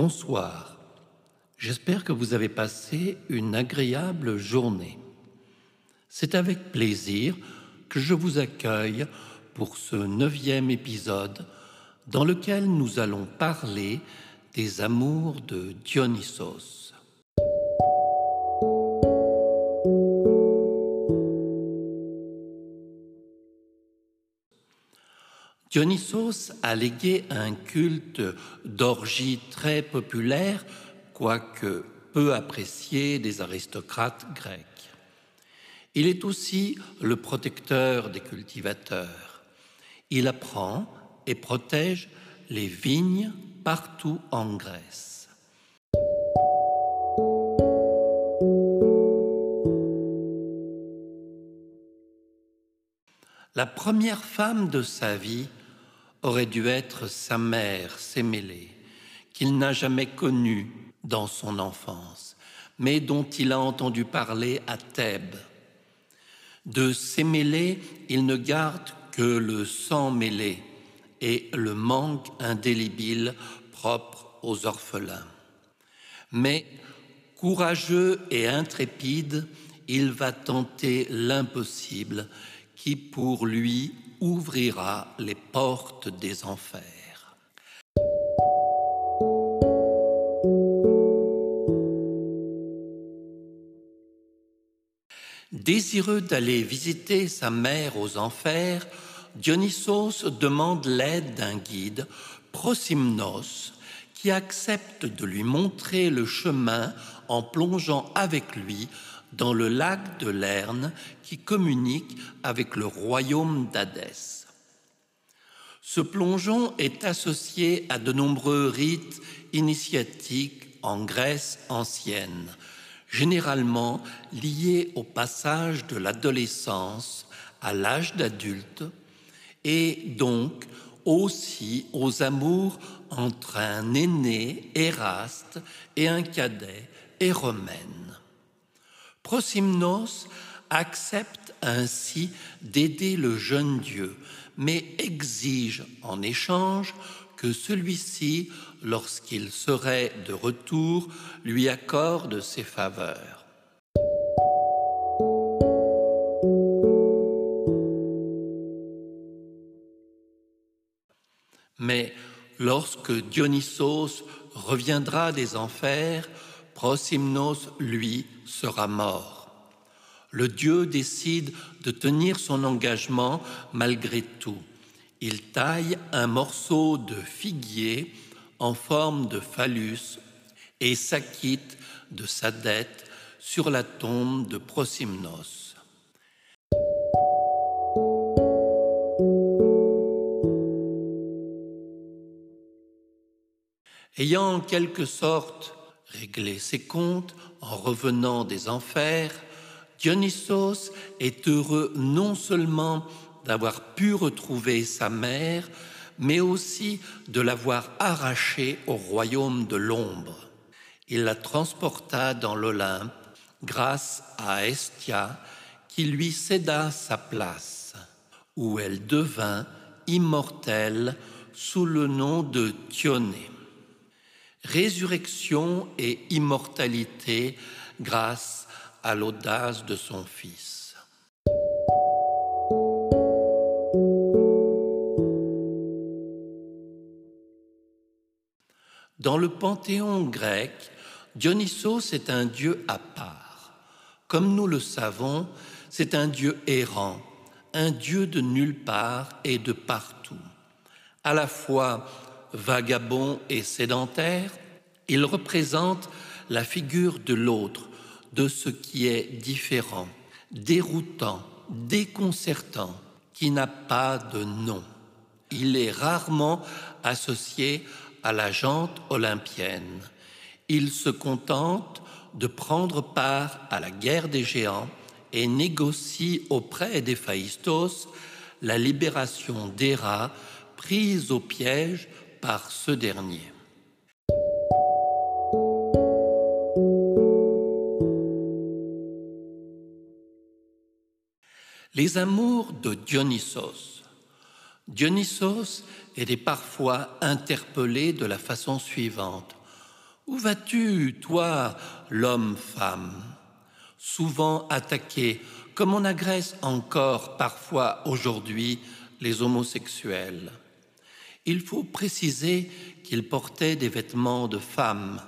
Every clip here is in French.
Bonsoir. J'espère que vous avez passé une agréable journée. C'est avec plaisir que je vous accueille pour ce neuvième épisode dans lequel nous allons parler des amours de Dionysos. Dionysos a légué un culte d'orgie très populaire, quoique peu apprécié des aristocrates grecs. Il est aussi le protecteur des cultivateurs. Il apprend et protège les vignes partout en Grèce. La première femme de sa vie aurait dû être sa mère, Sémélé, qu'il n'a jamais connue dans son enfance, mais dont il a entendu parler à Thèbes. De Sémélé, il ne garde que le sang mêlé et le manque indélébile propre aux orphelins. Mais courageux et intrépide, il va tenter l'impossible qui pour lui ouvrira les portes des enfers. Désireux d'aller visiter sa mère aux enfers, Dionysos demande l'aide d'un guide, Prosymnos, qui accepte de lui montrer le chemin en plongeant avec lui dans le lac de Lerne qui communique avec le royaume d'Hadès. Ce plongeon est associé à de nombreux rites initiatiques en Grèce ancienne, généralement liés au passage de l'adolescence à l'âge d'adulte et donc aussi aux amours entre un aîné Éraste et un cadet Héromène. Prosymnos accepte ainsi d'aider le jeune Dieu, mais exige en échange que celui-ci, lorsqu'il serait de retour, lui accorde ses faveurs. Mais lorsque Dionysos reviendra des enfers, Prosymnos, lui, sera mort. Le Dieu décide de tenir son engagement malgré tout. Il taille un morceau de figuier en forme de phallus et s'acquitte de sa dette sur la tombe de Prosymnos. Ayant en quelque sorte régler ses comptes en revenant des enfers, Dionysos est heureux non seulement d'avoir pu retrouver sa mère, mais aussi de l'avoir arrachée au royaume de l'ombre. Il la transporta dans l'Olympe grâce à Estia qui lui céda sa place, où elle devint immortelle sous le nom de Thionée résurrection et immortalité grâce à l'audace de son Fils. Dans le panthéon grec, Dionysos est un dieu à part. Comme nous le savons, c'est un dieu errant, un dieu de nulle part et de partout, à la fois vagabond et sédentaire, il représente la figure de l'autre, de ce qui est différent, déroutant, déconcertant, qui n'a pas de nom. Il est rarement associé à la jante olympienne. Il se contente de prendre part à la guerre des géants et négocie auprès d'Héphaïstos la libération d'Héra prise au piège par ce dernier. Les amours de Dionysos. Dionysos est parfois interpellé de la façon suivante. Où vas-tu, toi, l'homme-femme? Souvent attaqué, comme on agresse encore parfois aujourd'hui les homosexuels. Il faut préciser qu'il portait des vêtements de femme,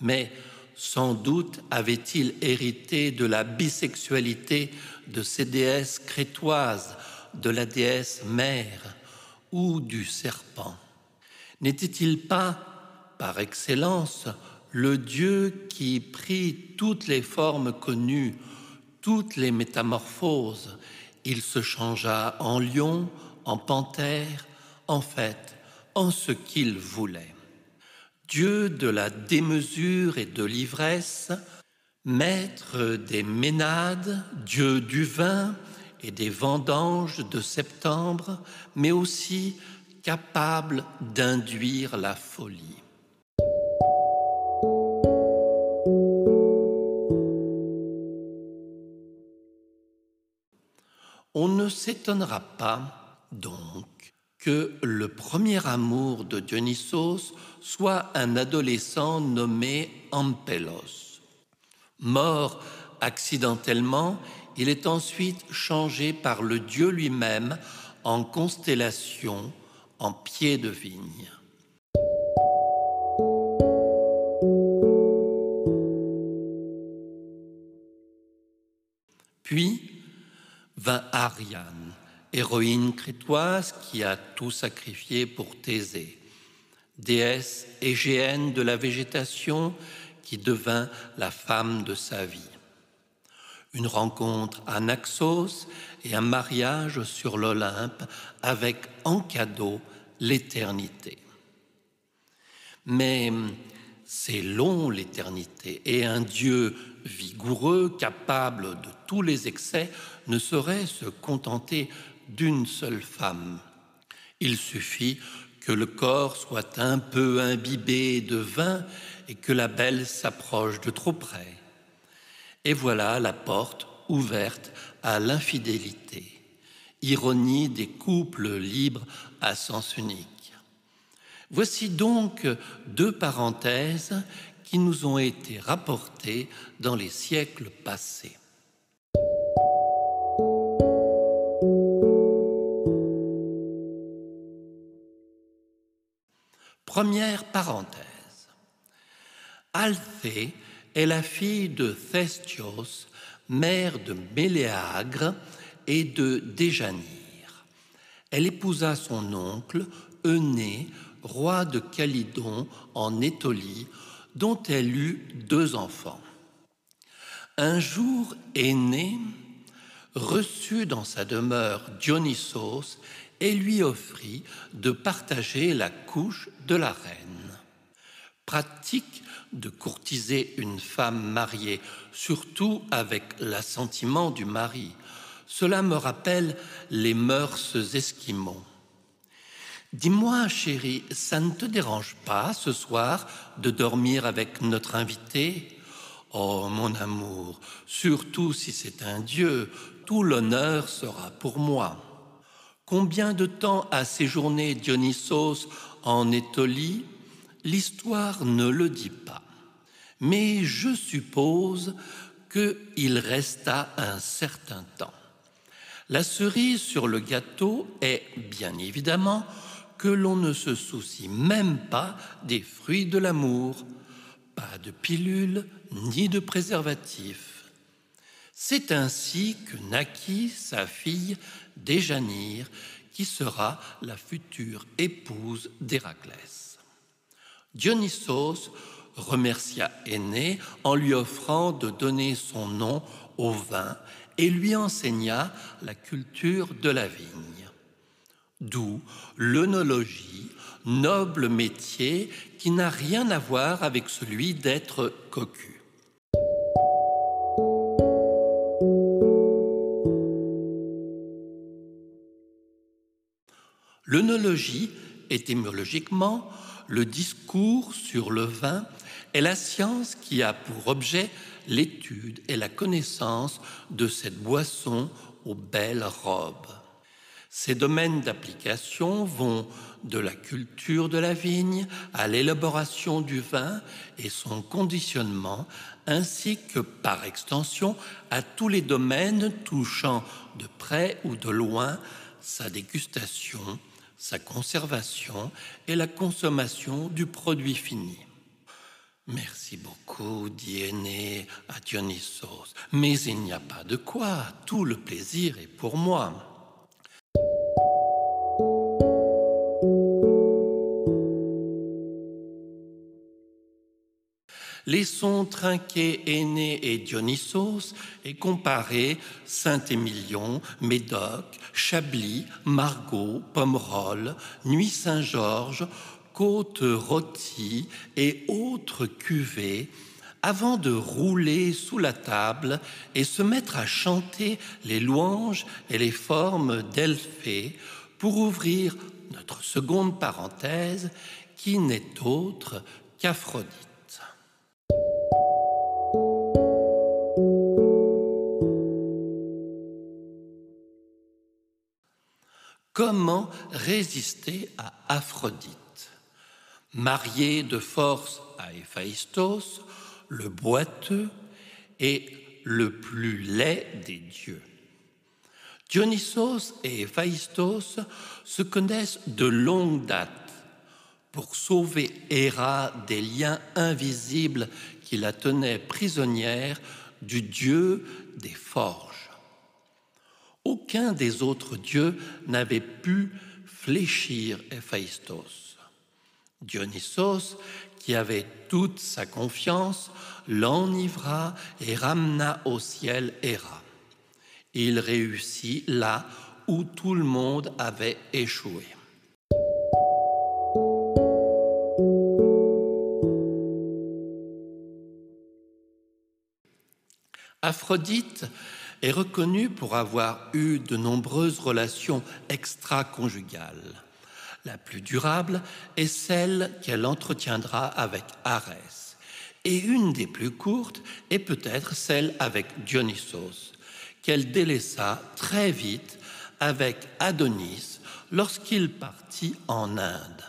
mais sans doute avait-il hérité de la bisexualité de ces déesses crétoises, de la déesse mère ou du serpent. N'était-il pas, par excellence, le Dieu qui prit toutes les formes connues, toutes les métamorphoses? Il se changea en lion, en panthère, en fait, en ce qu'il voulait. Dieu de la démesure et de l'ivresse, maître des ménades, Dieu du vin et des vendanges de septembre, mais aussi capable d'induire la folie. On ne s'étonnera pas, donc, que le premier amour de Dionysos soit un adolescent nommé Ampelos. Mort accidentellement, il est ensuite changé par le dieu lui-même en constellation, en pied de vigne. Puis vint Ariane, héroïne crétoise qui a tout sacrifié pour Thésée, déesse égéenne de la végétation qui devint la femme de sa vie. Une rencontre à Naxos et un mariage sur l'Olympe avec en cadeau l'éternité. Mais c'est long l'éternité et un Dieu vigoureux, capable de tous les excès, ne saurait se contenter d'une seule femme. Il suffit que le corps soit un peu imbibé de vin et que la belle s'approche de trop près. Et voilà la porte ouverte à l'infidélité, ironie des couples libres à sens unique. Voici donc deux parenthèses qui nous ont été rapportées dans les siècles passés. Première parenthèse. Althée est la fille de Thestios, mère de Méléagre et de Déjanire. Elle épousa son oncle, Euné, roi de Calydon en Étolie, dont elle eut deux enfants. Un jour, Aîné reçut dans sa demeure Dionysos et lui offrit de partager la couche de la reine. Pratique de courtiser une femme mariée, surtout avec l'assentiment du mari. Cela me rappelle les mœurs esquimaux. Dis-moi, chérie, ça ne te dérange pas ce soir de dormir avec notre invité? Oh, mon amour, surtout si c'est un Dieu, tout l'honneur sera pour moi. Combien de temps a séjourné Dionysos en Étolie L'histoire ne le dit pas. Mais je suppose qu'il resta un certain temps. La cerise sur le gâteau est, bien évidemment, que l'on ne se soucie même pas des fruits de l'amour, pas de pilules ni de préservatifs. C'est ainsi que naquit sa fille Déjanire, qui sera la future épouse d'Héraclès. Dionysos remercia Aîné en lui offrant de donner son nom au vin et lui enseigna la culture de la vigne. D'où l'œnologie, noble métier qui n'a rien à voir avec celui d'être cocu. L'œnologie, étymologiquement, le discours sur le vin est la science qui a pour objet l'étude et la connaissance de cette boisson aux belles robes. Ces domaines d'application vont de la culture de la vigne à l'élaboration du vin et son conditionnement, ainsi que par extension à tous les domaines touchant de près ou de loin sa dégustation, sa conservation et la consommation du produit fini. Merci beaucoup, dit Aîné à Dionysos, mais il n'y a pas de quoi, tout le plaisir est pour moi. Laissons trinquer Aîné et Dionysos et comparer Saint-Émilion, Médoc, Chablis, Margot, Pomerol, Nuit Saint-Georges, Côte Rôtie et autres cuvées avant de rouler sous la table et se mettre à chanter les louanges et les formes d'Elphée pour ouvrir notre seconde parenthèse qui n'est autre qu'Aphrodite. Comment résister à Aphrodite? Marié de force à Héphaïstos, le boiteux et le plus laid des dieux. Dionysos et Héphaïstos se connaissent de longue date pour sauver Héra des liens invisibles qui la tenaient prisonnière du dieu des forges. Aucun des autres dieux n'avait pu fléchir Héphaïstos. Dionysos, qui avait toute sa confiance, l'enivra et ramena au ciel Héra. Il réussit là où tout le monde avait échoué. Aphrodite est reconnue pour avoir eu de nombreuses relations extra-conjugales. La plus durable est celle qu'elle entretiendra avec Arès. Et une des plus courtes est peut-être celle avec Dionysos, qu'elle délaissa très vite avec Adonis lorsqu'il partit en Inde.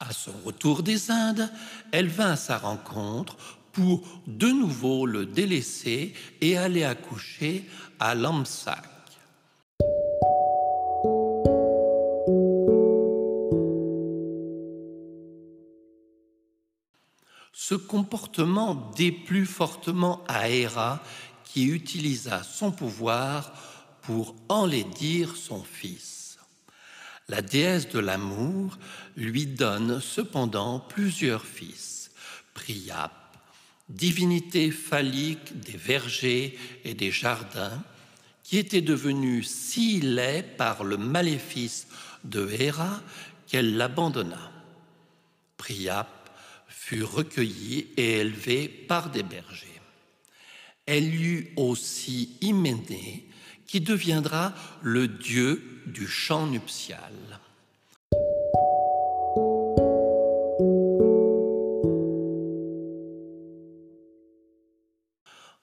À son retour des Indes, elle vint à sa rencontre pour de nouveau le délaisser et aller accoucher à Lamsac. Ce comportement déplut fortement à Héra qui utilisa son pouvoir pour enlaidir son fils. La déesse de l'amour lui donne cependant plusieurs fils, divinité phallique des vergers et des jardins, qui était devenue si laid par le maléfice de Héra qu'elle l'abandonna. Priap fut recueillie et élevée par des bergers. Elle eut aussi Hyménée, qui deviendra le dieu du chant nuptial.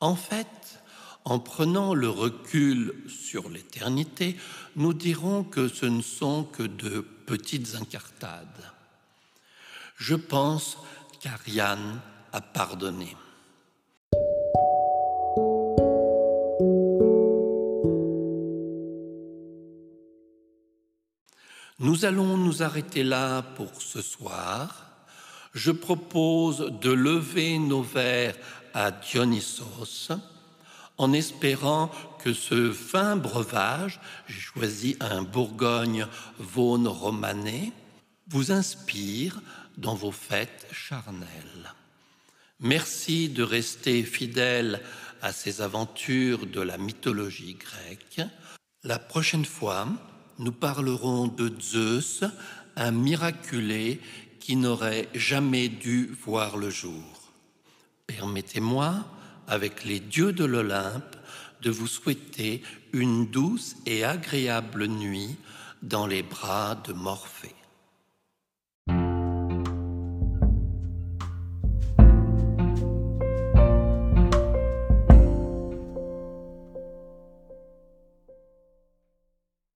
En fait, en prenant le recul sur l'éternité, nous dirons que ce ne sont que de petites incartades. Je pense qu'Ariane a pardonné. Nous allons nous arrêter là pour ce soir. Je propose de lever nos verres à Dionysos en espérant que ce fin breuvage, j'ai choisi un Bourgogne Vaune romanais, vous inspire dans vos fêtes charnelles. Merci de rester fidèle à ces aventures de la mythologie grecque. La prochaine fois, nous parlerons de Zeus, un miraculé qui n'aurait jamais dû voir le jour. Permettez-moi, avec les dieux de l'Olympe, de vous souhaiter une douce et agréable nuit dans les bras de Morphée.